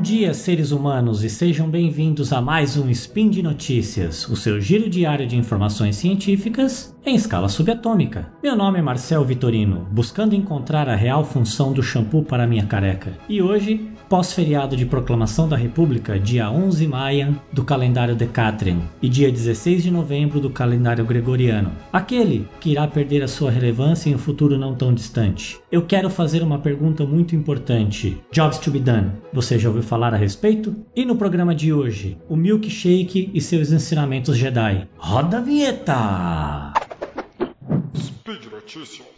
Bom dia, seres humanos, e sejam bem-vindos a mais um Spin de Notícias, o seu giro diário de informações científicas em escala subatômica. Meu nome é Marcel Vitorino, buscando encontrar a real função do shampoo para minha careca. E hoje, pós-feriado de proclamação da República, dia 11 maio do calendário Decatrian e dia 16 de novembro do calendário gregoriano, aquele que irá perder a sua relevância em um futuro não tão distante. Eu quero fazer uma pergunta muito importante. Jobs to be done. Você já ouviu falar a respeito? E no programa de hoje, o milkshake e seus ensinamentos Jedi. Roda a vinheta! Speed Notícias.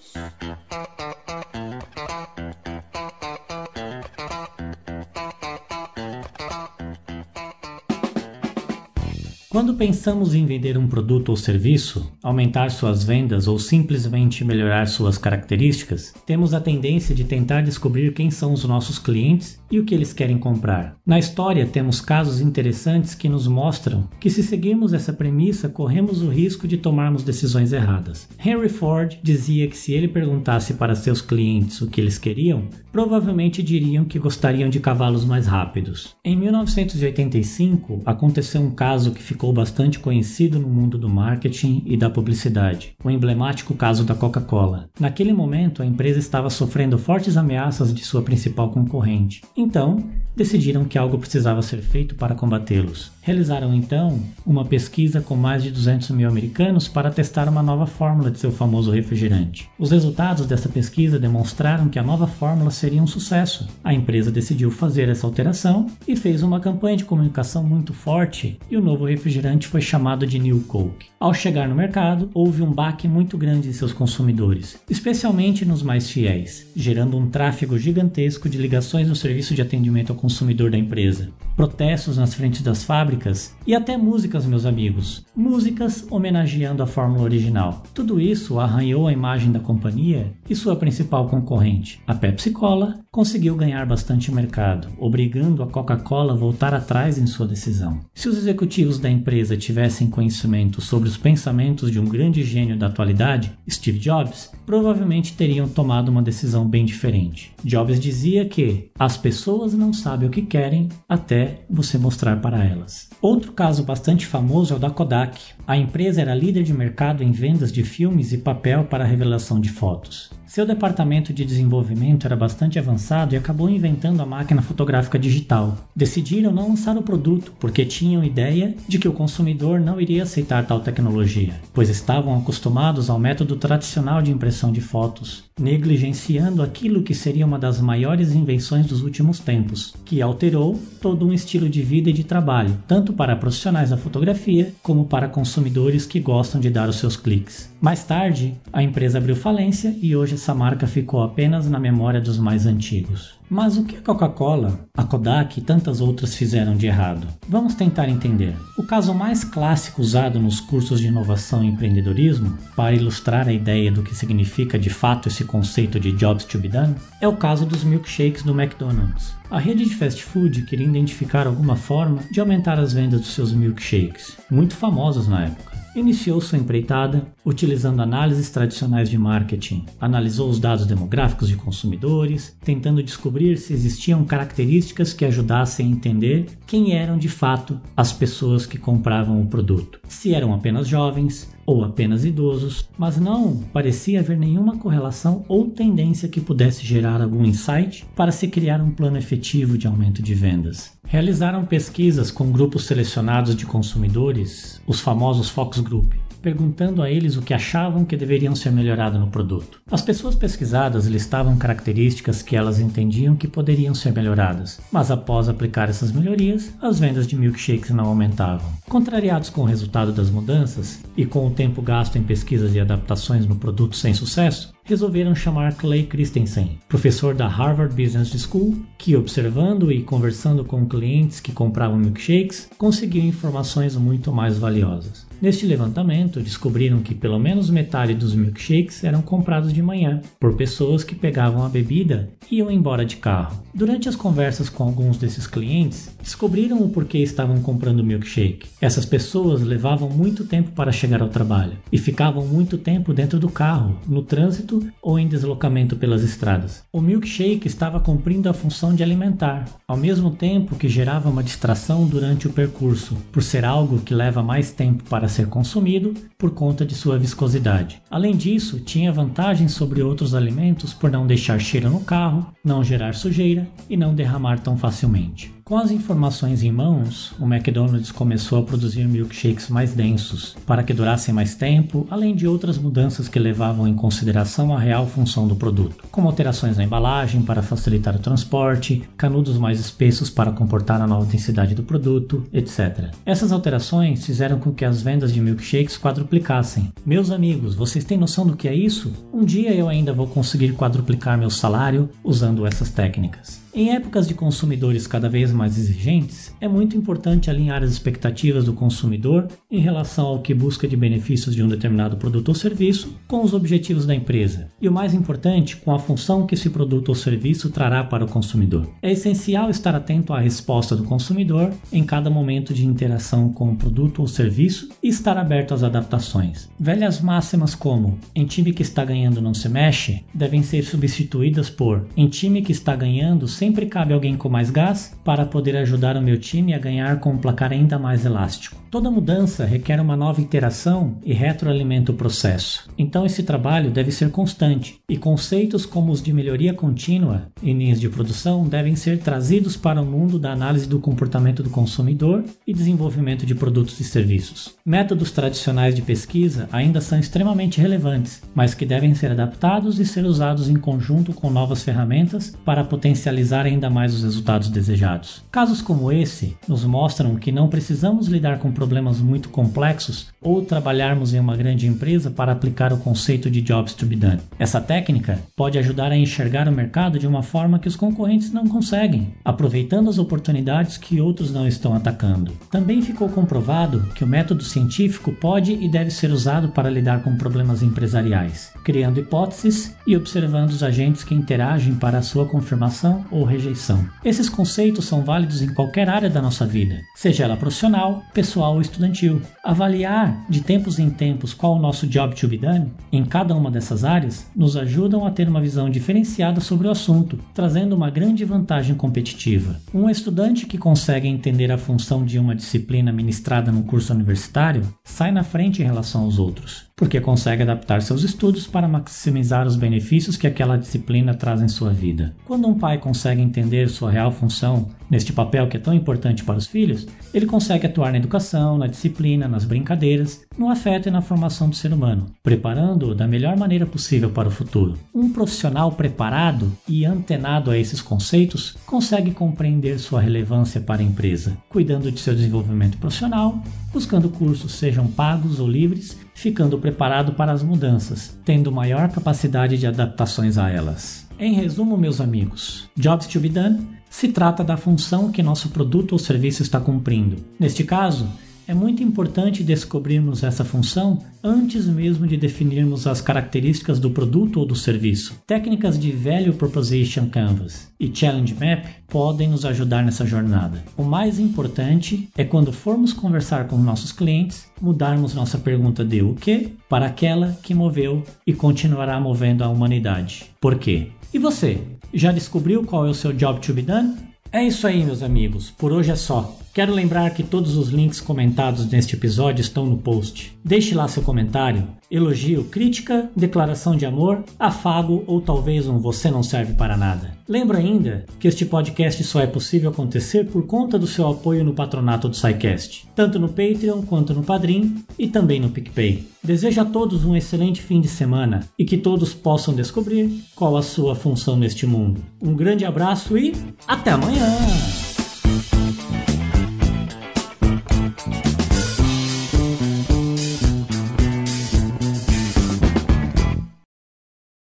Quando pensamos em vender um produto ou serviço, aumentar suas vendas ou simplesmente melhorar suas características, temos a tendência de tentar descobrir quem são os nossos clientes e o que eles querem comprar. Na história, temos casos interessantes que nos mostram que, se seguirmos essa premissa, corremos o risco de tomarmos decisões erradas. Henry Ford dizia que se ele perguntasse para seus clientes o que eles queriam, provavelmente diriam que gostariam de cavalos mais rápidos. Em 1985, aconteceu um caso que ficou bastante conhecido no mundo do marketing e da publicidade, o emblemático caso da Coca-Cola. Naquele momento, a empresa estava sofrendo fortes ameaças de sua principal concorrente. Então, decidiram que algo precisava ser feito para combatê-los. Realizaram então uma pesquisa com mais de 200 mil americanos para testar uma nova fórmula de seu famoso refrigerante. Os resultados dessa pesquisa demonstraram que a nova fórmula seria um sucesso. A empresa decidiu fazer essa alteração e fez uma campanha de comunicação muito forte e o novo refrigerante foi chamado de New Coke. Ao chegar no mercado, houve um baque muito grande em seus consumidores, especialmente nos mais fiéis, gerando um tráfego gigantesco de ligações no serviço de atendimento ao consumidor da empresa, protestos nas frentes das fábricas e até músicas, meus amigos. Músicas homenageando a fórmula original. Tudo isso arranhou a imagem da companhia e sua principal concorrente, a Pepsi Cola, conseguiu ganhar bastante mercado, obrigando a Coca-Cola a voltar atrás em sua decisão. Se os executivos da empresa tivessem conhecimento sobre os pensamentos de um grande gênio da atualidade, Steve Jobs, provavelmente teriam tomado uma decisão bem diferente. Jobs dizia que as pessoas não sabem o que querem até você mostrar para elas. Outro caso bastante famoso é o da Kodak. A empresa era líder de mercado em vendas de filmes e papel para revelação de fotos. Seu departamento de desenvolvimento era bastante avançado e acabou inventando a máquina fotográfica digital. Decidiram não lançar o produto porque tinham ideia de que o consumidor não iria aceitar tal tecnologia, pois estavam acostumados ao método tradicional de impressão de fotos, negligenciando aquilo que seria uma das maiores invenções dos últimos tempos, que alterou todo um estilo de vida e de trabalho, tanto para profissionais da fotografia como para consumidores que gostam de dar os seus cliques. Mais tarde, a empresa abriu falência e hoje essa marca ficou apenas na memória dos mais antigos. Mas o que a Coca-Cola, a Kodak e tantas outras fizeram de errado? Vamos tentar entender. O caso mais clássico usado nos cursos de inovação e empreendedorismo para ilustrar a ideia do que significa de fato esse conceito de jobs to be done é o caso dos milkshakes do McDonald's. A rede de fast food queria identificar alguma forma de aumentar as vendas dos seus milkshakes, muito famosos na época iniciou sua empreitada utilizando análises tradicionais de marketing. Analisou os dados demográficos de consumidores, tentando descobrir se existiam características que ajudassem a entender quem eram de fato as pessoas que compravam o produto. Se eram apenas jovens ou apenas idosos, mas não parecia haver nenhuma correlação ou tendência que pudesse gerar algum insight para se criar um plano efetivo de aumento de vendas. Realizaram pesquisas com grupos selecionados de consumidores, os famosos focus group, perguntando a eles o que achavam que deveriam ser melhorado no produto. As pessoas pesquisadas listavam características que elas entendiam que poderiam ser melhoradas, mas após aplicar essas melhorias, as vendas de milkshakes não aumentavam. Contrariados com o resultado das mudanças e com o tempo gasto em pesquisas e adaptações no produto sem sucesso, resolveram chamar Clay Christensen, professor da Harvard Business School, que observando e conversando com clientes que compravam milkshakes, conseguiu informações muito mais valiosas. Neste levantamento, descobriram que pelo menos metade dos milkshakes eram comprados de manhã por pessoas que pegavam a bebida e iam embora de carro. Durante as conversas com alguns desses clientes, descobriram o porquê estavam comprando milkshake. Essas pessoas levavam muito tempo para chegar ao trabalho e ficavam muito tempo dentro do carro, no trânsito ou em deslocamento pelas estradas. O milkshake estava cumprindo a função de alimentar, ao mesmo tempo que gerava uma distração durante o percurso, por ser algo que leva mais tempo para ser consumido por conta de sua viscosidade. Além disso, tinha vantagens sobre outros alimentos por não deixar cheiro no carro, não gerar sujeira e não derramar tão facilmente. Com as informações em mãos, o McDonald's começou a produzir milkshakes mais densos, para que durassem mais tempo, além de outras mudanças que levavam em consideração a real função do produto, como alterações na embalagem para facilitar o transporte, canudos mais espessos para comportar a nova densidade do produto, etc. Essas alterações fizeram com que as vendas de milkshakes quadruplicassem. Meus amigos, vocês têm noção do que é isso? Um dia eu ainda vou conseguir quadruplicar meu salário usando essas técnicas. Em épocas de consumidores cada vez mais exigentes, é muito importante alinhar as expectativas do consumidor em relação ao que busca de benefícios de um determinado produto ou serviço com os objetivos da empresa, e o mais importante, com a função que esse produto ou serviço trará para o consumidor. É essencial estar atento à resposta do consumidor em cada momento de interação com o produto ou serviço e estar aberto às adaptações. Velhas máximas como em time que está ganhando não se mexe devem ser substituídas por em time que está ganhando sempre cabe alguém com mais gás para poder ajudar o meu time a ganhar com um placar ainda mais elástico. Toda mudança requer uma nova interação e retroalimenta o processo. Então esse trabalho deve ser constante e conceitos como os de melhoria contínua em linhas de produção devem ser trazidos para o mundo da análise do comportamento do consumidor e desenvolvimento de produtos e serviços. Métodos tradicionais de pesquisa ainda são extremamente relevantes, mas que devem ser adaptados e ser usados em conjunto com novas ferramentas para potencializar ainda mais os resultados desejados. Casos como esse nos mostram que não precisamos lidar com problemas muito complexos ou trabalharmos em uma grande empresa para aplicar o conceito de jobs to be done. Essa técnica pode ajudar a enxergar o mercado de uma forma que os concorrentes não conseguem, aproveitando as oportunidades que outros não estão atacando. Também ficou comprovado que o método científico pode e deve ser usado para lidar com problemas empresariais, criando hipóteses e observando os agentes que interagem para a sua confirmação ou rejeição. Esses conceitos são válidos em qualquer área da nossa vida, seja ela profissional, pessoal ou estudantil. Avaliar de tempos em tempos qual o nosso job to be done em cada uma dessas áreas nos ajudam a ter uma visão diferenciada sobre o assunto, trazendo uma grande vantagem competitiva. Um estudante que consegue entender a função de uma disciplina ministrada num curso universitário sai na frente em relação aos outros, porque consegue adaptar seus estudos para maximizar os benefícios que aquela disciplina traz em sua vida. Quando um pai consegue entender sua real função neste papel que é tão importante para os filhos, ele consegue atuar na educação, na disciplina, nas brincadeiras, no afeto e na formação do ser humano, preparando-o da melhor maneira possível para o futuro. Um profissional preparado e antenado a esses conceitos consegue compreender sua relevância para a empresa, cuidando de seu desenvolvimento profissional, buscando cursos sejam pagos ou livres, ficando preparado para as mudanças, tendo maior capacidade de adaptações a elas. Em resumo, meus amigos, Jobs to be done se trata da função que nosso produto ou serviço está cumprindo. Neste caso, é muito importante descobrirmos essa função antes mesmo de definirmos as características do produto ou do serviço. Técnicas de Value Proposition Canvas e Challenge Map podem nos ajudar nessa jornada. O mais importante é quando formos conversar com nossos clientes, mudarmos nossa pergunta de o que para aquela que moveu e continuará movendo a humanidade. Por quê? E você? Já descobriu qual é o seu job to be done? É isso aí, meus amigos. Por hoje é só. Quero lembrar que todos os links comentados neste episódio estão no post. Deixe lá seu comentário, elogio, crítica, declaração de amor, afago ou talvez um você não serve para nada. Lembro ainda que este podcast só é possível acontecer por conta do seu apoio no patronato do SciCast, tanto no Patreon quanto no Padrim e também no PicPay. Desejo a todos um excelente fim de semana e que todos possam descobrir qual a sua função neste mundo. Um grande abraço e até amanhã!